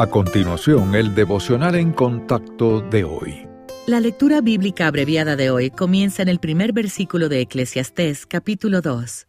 A continuación, el devocional en contacto de hoy. La lectura bíblica abreviada de hoy comienza en el primer versículo de Eclesiastés capítulo 2.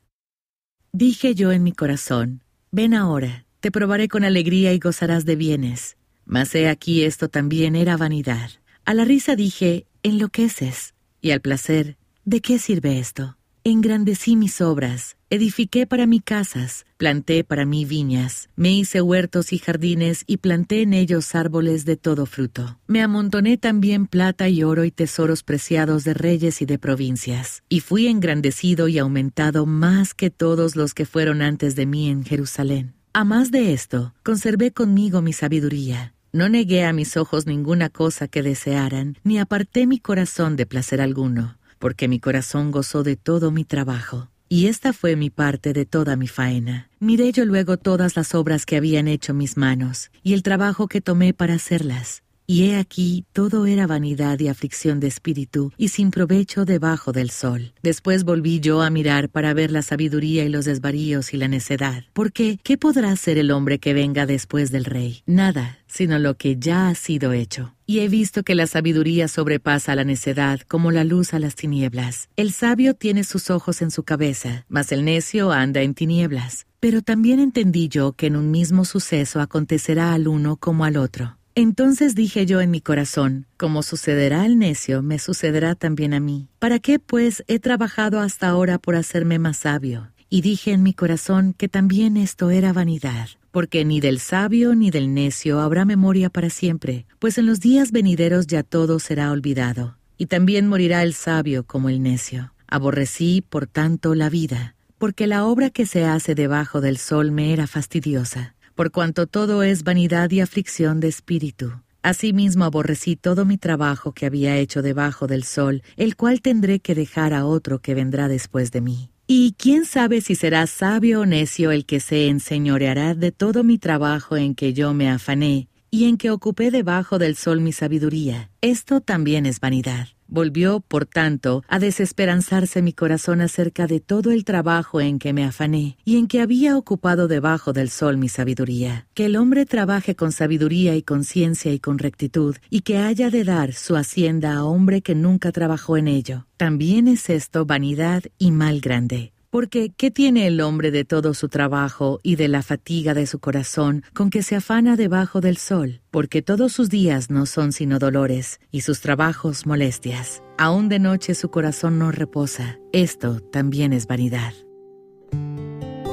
Dije yo en mi corazón, ven ahora, te probaré con alegría y gozarás de bienes. Mas he aquí esto también era vanidad. A la risa dije, enloqueces, y al placer, ¿de qué sirve esto? Engrandecí mis obras, edifiqué para mí casas, planté para mí viñas, me hice huertos y jardines y planté en ellos árboles de todo fruto. Me amontoné también plata y oro y tesoros preciados de reyes y de provincias, y fui engrandecido y aumentado más que todos los que fueron antes de mí en Jerusalén. A más de esto, conservé conmigo mi sabiduría. No negué a mis ojos ninguna cosa que desearan, ni aparté mi corazón de placer alguno porque mi corazón gozó de todo mi trabajo. Y esta fue mi parte de toda mi faena. Miré yo luego todas las obras que habían hecho mis manos, y el trabajo que tomé para hacerlas. Y he aquí, todo era vanidad y aflicción de espíritu, y sin provecho debajo del sol. Después volví yo a mirar para ver la sabiduría y los desvaríos y la necedad. Porque, ¿qué podrá hacer el hombre que venga después del rey? Nada, sino lo que ya ha sido hecho. Y he visto que la sabiduría sobrepasa la necedad como la luz a las tinieblas. El sabio tiene sus ojos en su cabeza, mas el necio anda en tinieblas. Pero también entendí yo que en un mismo suceso acontecerá al uno como al otro. Entonces dije yo en mi corazón, como sucederá al necio, me sucederá también a mí. ¿Para qué, pues, he trabajado hasta ahora por hacerme más sabio? Y dije en mi corazón que también esto era vanidad, porque ni del sabio ni del necio habrá memoria para siempre, pues en los días venideros ya todo será olvidado, y también morirá el sabio como el necio. Aborrecí, por tanto, la vida, porque la obra que se hace debajo del sol me era fastidiosa por cuanto todo es vanidad y aflicción de espíritu. Asimismo aborrecí todo mi trabajo que había hecho debajo del sol, el cual tendré que dejar a otro que vendrá después de mí. Y quién sabe si será sabio o necio el que se enseñoreará de todo mi trabajo en que yo me afané, y en que ocupé debajo del sol mi sabiduría. Esto también es vanidad. Volvió, por tanto, a desesperanzarse mi corazón acerca de todo el trabajo en que me afané y en que había ocupado debajo del sol mi sabiduría. Que el hombre trabaje con sabiduría y conciencia y con rectitud, y que haya de dar su hacienda a hombre que nunca trabajó en ello. También es esto vanidad y mal grande. Porque, ¿qué tiene el hombre de todo su trabajo y de la fatiga de su corazón con que se afana debajo del sol? Porque todos sus días no son sino dolores y sus trabajos molestias. Aún de noche su corazón no reposa. Esto también es vanidad.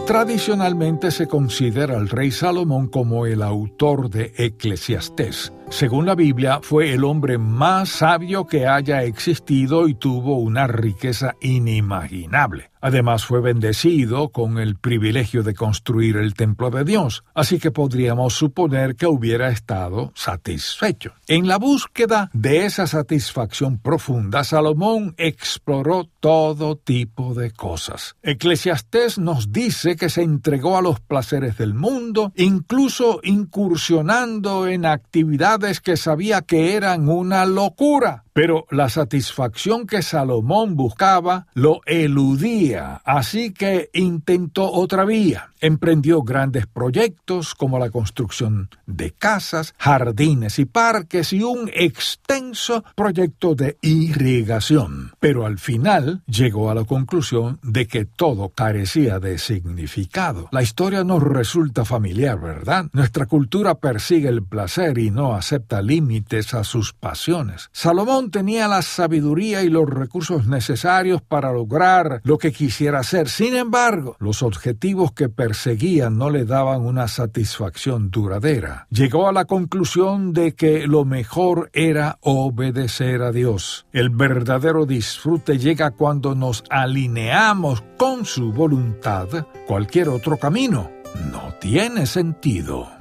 Tradicionalmente se considera al rey Salomón como el autor de Eclesiastés. Según la Biblia, fue el hombre más sabio que haya existido y tuvo una riqueza inimaginable. Además fue bendecido con el privilegio de construir el templo de Dios, así que podríamos suponer que hubiera estado satisfecho. En la búsqueda de esa satisfacción profunda, Salomón exploró todo tipo de cosas. Eclesiastés nos dice que se entregó a los placeres del mundo, incluso incursionando en actividades que sabía que eran una locura. Pero la satisfacción que Salomón buscaba lo eludía, así que intentó otra vía. Emprendió grandes proyectos como la construcción de casas, jardines y parques y un extenso proyecto de irrigación. Pero al final llegó a la conclusión de que todo carecía de significado. La historia nos resulta familiar, ¿verdad? Nuestra cultura persigue el placer y no acepta límites a sus pasiones. Salomón tenía la sabiduría y los recursos necesarios para lograr lo que quisiera hacer. Sin embargo, los objetivos que no le daban una satisfacción duradera. Llegó a la conclusión de que lo mejor era obedecer a Dios. El verdadero disfrute llega cuando nos alineamos con su voluntad. Cualquier otro camino no tiene sentido.